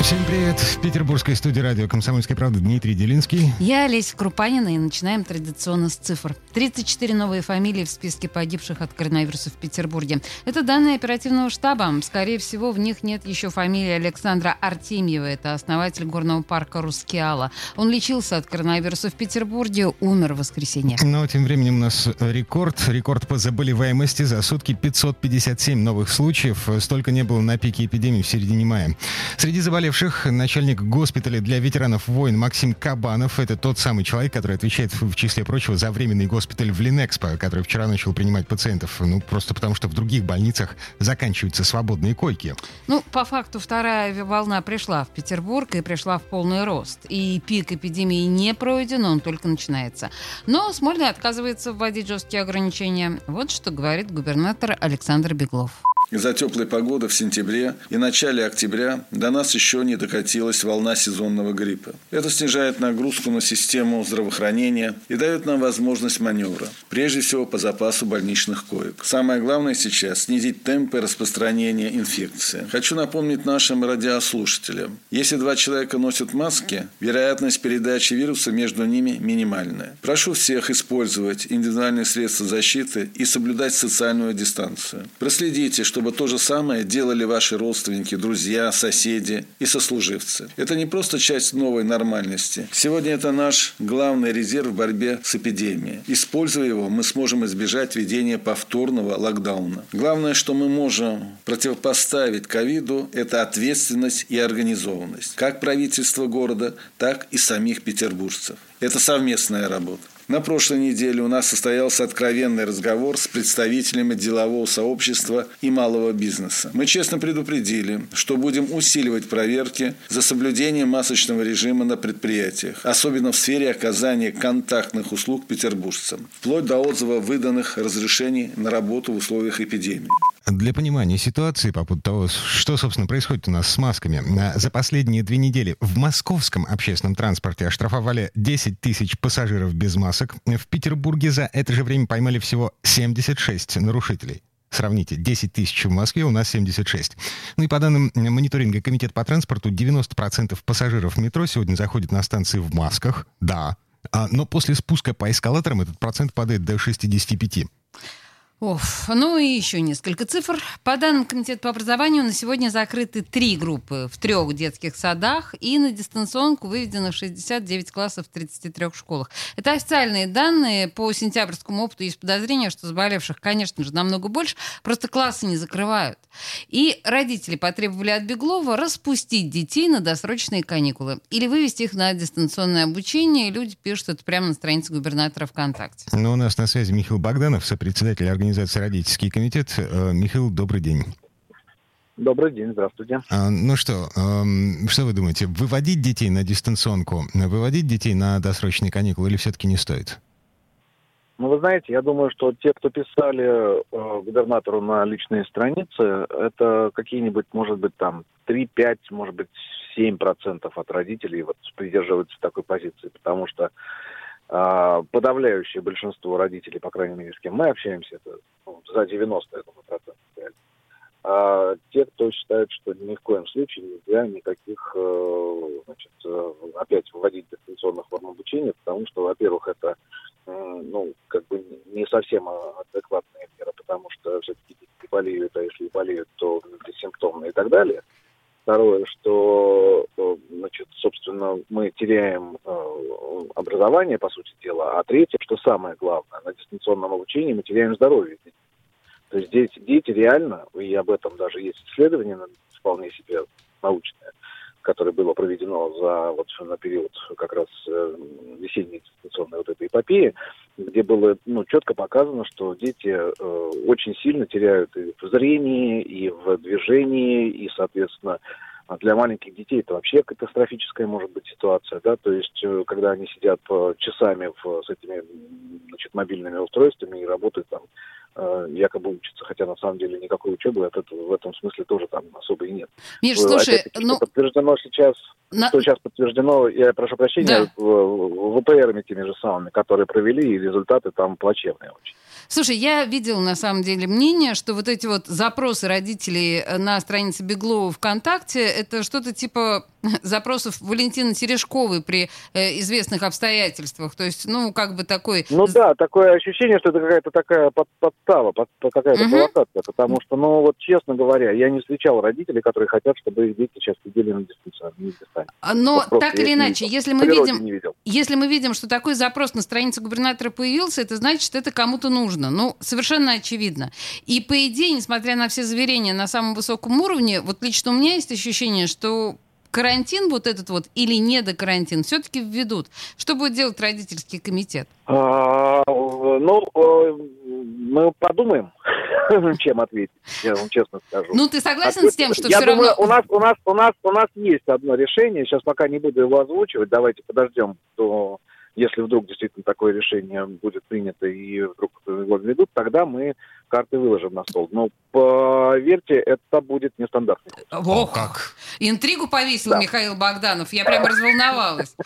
Всем привет. В петербургской студии радио «Комсомольская правда» Дмитрий Делинский. Я Олеся Крупанина, и начинаем традиционно с цифр. 34 новые фамилии в списке погибших от коронавируса в Петербурге. Это данные оперативного штаба. Скорее всего, в них нет еще фамилии Александра Артемьева. Это основатель горного парка Рускеала. Он лечился от коронавируса в Петербурге, умер в воскресенье. Но тем временем у нас рекорд. Рекорд по заболеваемости. За сутки 557 новых случаев. Столько не было на пике эпидемии в середине мая. Среди заболевших погибших начальник госпиталя для ветеранов войн Максим Кабанов. Это тот самый человек, который отвечает, в числе прочего, за временный госпиталь в Линэкспо, который вчера начал принимать пациентов. Ну, просто потому, что в других больницах заканчиваются свободные койки. Ну, по факту, вторая волна пришла в Петербург и пришла в полный рост. И пик эпидемии не пройден, он только начинается. Но Смольный отказывается вводить жесткие ограничения. Вот что говорит губернатор Александр Беглов. Из-за теплой погоды в сентябре и начале октября до нас еще не докатилась волна сезонного гриппа. Это снижает нагрузку на систему здравоохранения и дает нам возможность маневра, прежде всего по запасу больничных коек. Самое главное сейчас – снизить темпы распространения инфекции. Хочу напомнить нашим радиослушателям, если два человека носят маски, вероятность передачи вируса между ними минимальная. Прошу всех использовать индивидуальные средства защиты и соблюдать социальную дистанцию. Проследите, что чтобы то же самое делали ваши родственники, друзья, соседи и сослуживцы. Это не просто часть новой нормальности. Сегодня это наш главный резерв в борьбе с эпидемией. Используя его, мы сможем избежать введения повторного локдауна. Главное, что мы можем противопоставить ковиду, это ответственность и организованность. Как правительства города, так и самих петербуржцев. Это совместная работа. На прошлой неделе у нас состоялся откровенный разговор с представителями делового сообщества и малого бизнеса. Мы честно предупредили, что будем усиливать проверки за соблюдением масочного режима на предприятиях, особенно в сфере оказания контактных услуг петербуржцам, вплоть до отзыва выданных разрешений на работу в условиях эпидемии. Для понимания ситуации по поводу того, что, собственно, происходит у нас с масками, за последние две недели в московском общественном транспорте оштрафовали 10 тысяч пассажиров без масок. В Петербурге за это же время поймали всего 76 нарушителей. Сравните, 10 тысяч в Москве, у нас 76. Ну и по данным мониторинга Комитета по транспорту, 90% пассажиров метро сегодня заходят на станции в масках, да. А, но после спуска по эскалаторам этот процент падает до 65. Оф, ну и еще несколько цифр. По данным Комитета по образованию, на сегодня закрыты три группы в трех детских садах и на дистанционку выведено 69 классов в 33 школах. Это официальные данные. По сентябрьскому опыту есть подозрение, что заболевших, конечно же, намного больше, просто классы не закрывают. И родители потребовали от Беглова распустить детей на досрочные каникулы или вывести их на дистанционное обучение. Люди пишут это прямо на странице губернатора ВКонтакте. Ну, у нас на связи Михаил Богданов, сопредседатель организации организации «Родительский комитет». Э, Михаил, добрый день. Добрый день, здравствуйте. А, ну что, эм, что вы думаете, выводить детей на дистанционку, выводить детей на досрочные каникулы или все-таки не стоит? Ну, вы знаете, я думаю, что те, кто писали э, губернатору на личные страницы, это какие-нибудь, может быть, там 3-5, может быть, 7% от родителей вот придерживаются такой позиции, потому что подавляющее большинство родителей, по крайней мере, с кем мы общаемся, это ну, за 90, я думаю, процентов. А те, кто считает, что ни в коем случае нельзя никаких, э, значит, э, опять вводить дистанционных форм обучения, потому что, во-первых, это, ну, как бы не совсем адекватная мера, потому что все-таки дети болеют, а если болеют, то бессимптомно и так далее. Второе, что, э, значит, собственно, мы теряем образование, по сути дела. А третье, что самое главное, на дистанционном обучении мы теряем здоровье. То есть дети, дети реально, и об этом даже есть исследование вполне себе научное, которое было проведено за вот на период как раз э, весенней дистанционной вот этой эпопеи, где было ну, четко показано, что дети э, очень сильно теряют и в зрении, и в движении, и, соответственно, а для маленьких детей это вообще катастрофическая может быть ситуация, да, то есть э, когда они сидят часами в, с этими значит, мобильными устройствами и работают там э, якобы учатся, хотя на самом деле никакой учебы от этого, в этом смысле тоже там особо и нет. Миш, слушай, ну... Подтверждено сейчас, на... что сейчас подтверждено, я прошу прощения, да. ВПРами теми же самыми, которые провели, и результаты там плачевные очень. Слушай, я видела на самом деле мнение, что вот эти вот запросы родителей э, на странице Беглова ВКонтакте, это что-то типа запросов Валентины Терешковой при э, известных обстоятельствах. То есть, ну, как бы такой... Ну да, такое ощущение, что это какая-то такая под, подстава, под, какая-то угу. провокация. Потому что, ну, вот честно говоря, я не встречал родителей, которые хотят, чтобы их дети сейчас сидели на дистанции. А, но вот так или иначе, если мы, видим, если мы видим, что такой запрос на странице губернатора появился, это значит, что это кому-то нужно. Ну, совершенно очевидно. И по идее, несмотря на все заверения на самом высоком уровне, вот лично у меня есть ощущение, что карантин вот этот вот или не до карантин все-таки введут. Что будет делать родительский комитет? А, ну, э, мы подумаем, чем ответить, я вам честно скажу. Ну, ты согласен Ответ... с тем, что я все думаю, равно... У нас, у, нас, у, нас, у нас есть одно решение, сейчас пока не буду его озвучивать, давайте подождем до если вдруг действительно такое решение будет принято и вдруг его введут, тогда мы карты выложим на стол. Но поверьте, это будет нестандартный Ох, как! Интригу повесил да. Михаил Богданов. Я прям разволновалась.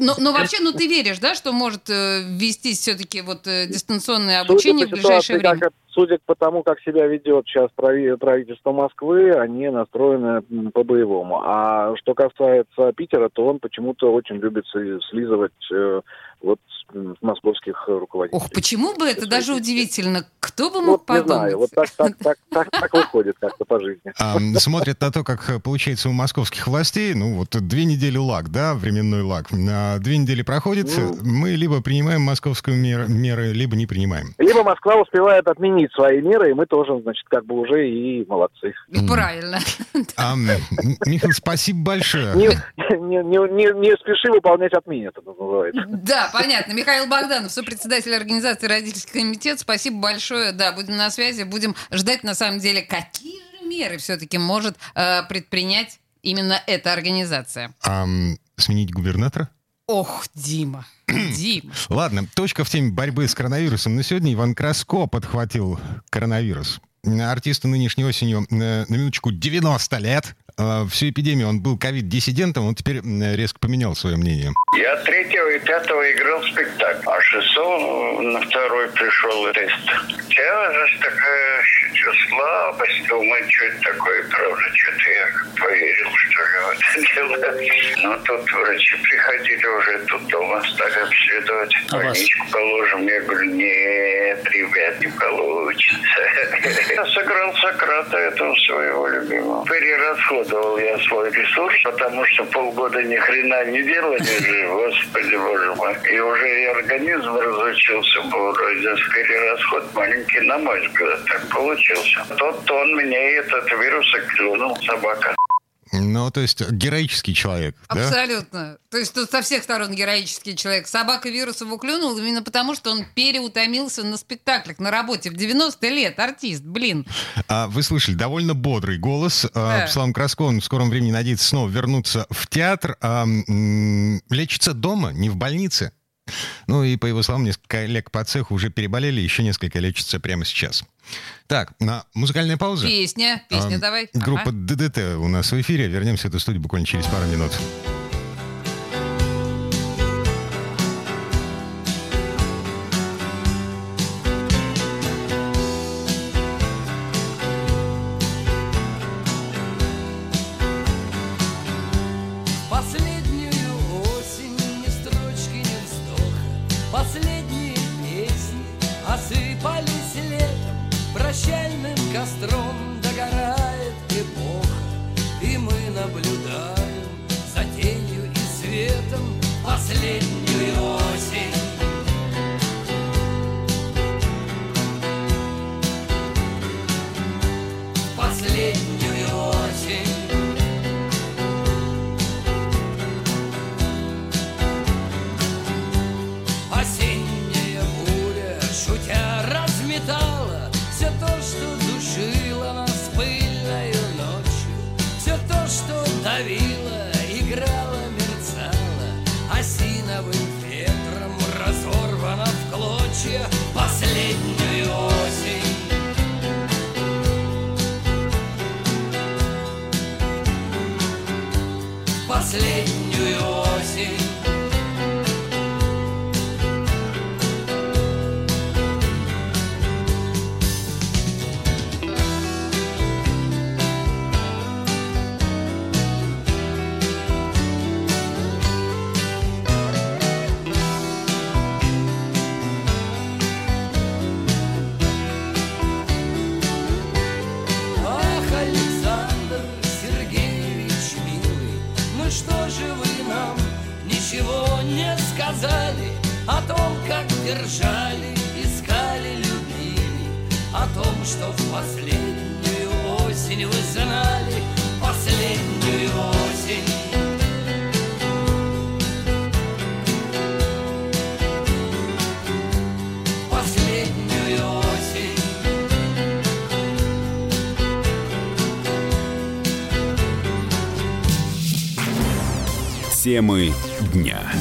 Но, но вообще, ну ты веришь, да, что может э, ввестись все-таки вот э, дистанционное обучение Судя в ближайшее время? Как, судя по тому, как себя ведет сейчас правительство Москвы, они настроены по-боевому. А что касается Питера, то он почему-то очень любит слизывать э, вот московских руководителей. Ох, почему бы это даже удивительно? Кто бы мог вот, подумать? Не знаю, вот так, так, так, так, так выходит как-то по жизни. А, смотрят на то, как получается у московских властей, ну вот две недели лаг, да, временной лаг. А две недели проходит, ну, мы либо принимаем московскую мер, меры, либо не принимаем. Либо Москва успевает отменить свои меры, и мы тоже, значит, как бы уже и молодцы. Правильно. А, Михаил, спасибо большое. Не, не, не, не спеши выполнять отменят, это называется. Да, понятно. Михаил Богданов, сопредседатель организации «Родительский комитет». Спасибо большое. Да, будем на связи. Будем ждать, на самом деле, какие же меры все-таки может э, предпринять именно эта организация. А, сменить губернатора? Ох, Дима. Дима. Ладно, точка в теме борьбы с коронавирусом. На сегодня Иван Краско подхватил коронавирус. Артисту нынешней осенью, э, на минуточку, 90 лет. Э, всю эпидемию он был ковид-диссидентом, он теперь резко поменял свое мнение. Я третьего и пятого играл спектакль, а шестого на второй пришел тест. Сейчас же такая слабость, думаю, что это такое, правда, что-то я поверил, что ли, в это дело. Но тут врачи приходили уже, тут дома стали обследовать. А Больничку положим. Я говорю, нет, ребят, не получится. Я сыграл Сократа, этого своего любимого. Перерасходовал я свой ресурс, потому что полгода ни хрена не делали же, господи боже мой. И уже и организм разучился, был вроде перерасход маленький, на мой взгляд, так получился. Тот он мне этот вирус клюнул, собака. Ну, то есть героический человек, Абсолютно. Да? То есть тут со всех сторон героический человек. Собака вируса уклюнул именно потому, что он переутомился на спектаклях, на работе в 90 лет. Артист, блин. А, вы слышали, довольно бодрый голос. А, да. Слава Краско, он в скором времени надеется снова вернуться в театр. А, м- лечится дома, не в больнице. Ну и, по его словам, несколько коллег по цеху уже переболели, еще несколько лечатся прямо сейчас. Так, на музыкальная пауза. Песня, песня а, давай. Группа ага. ДДТ у нас в эфире. Вернемся в эту студию буквально через пару минут. Давила, не сказали О том, как держали, искали, любили О том, что в последнюю осень вы знали Последнюю осень Темы дня.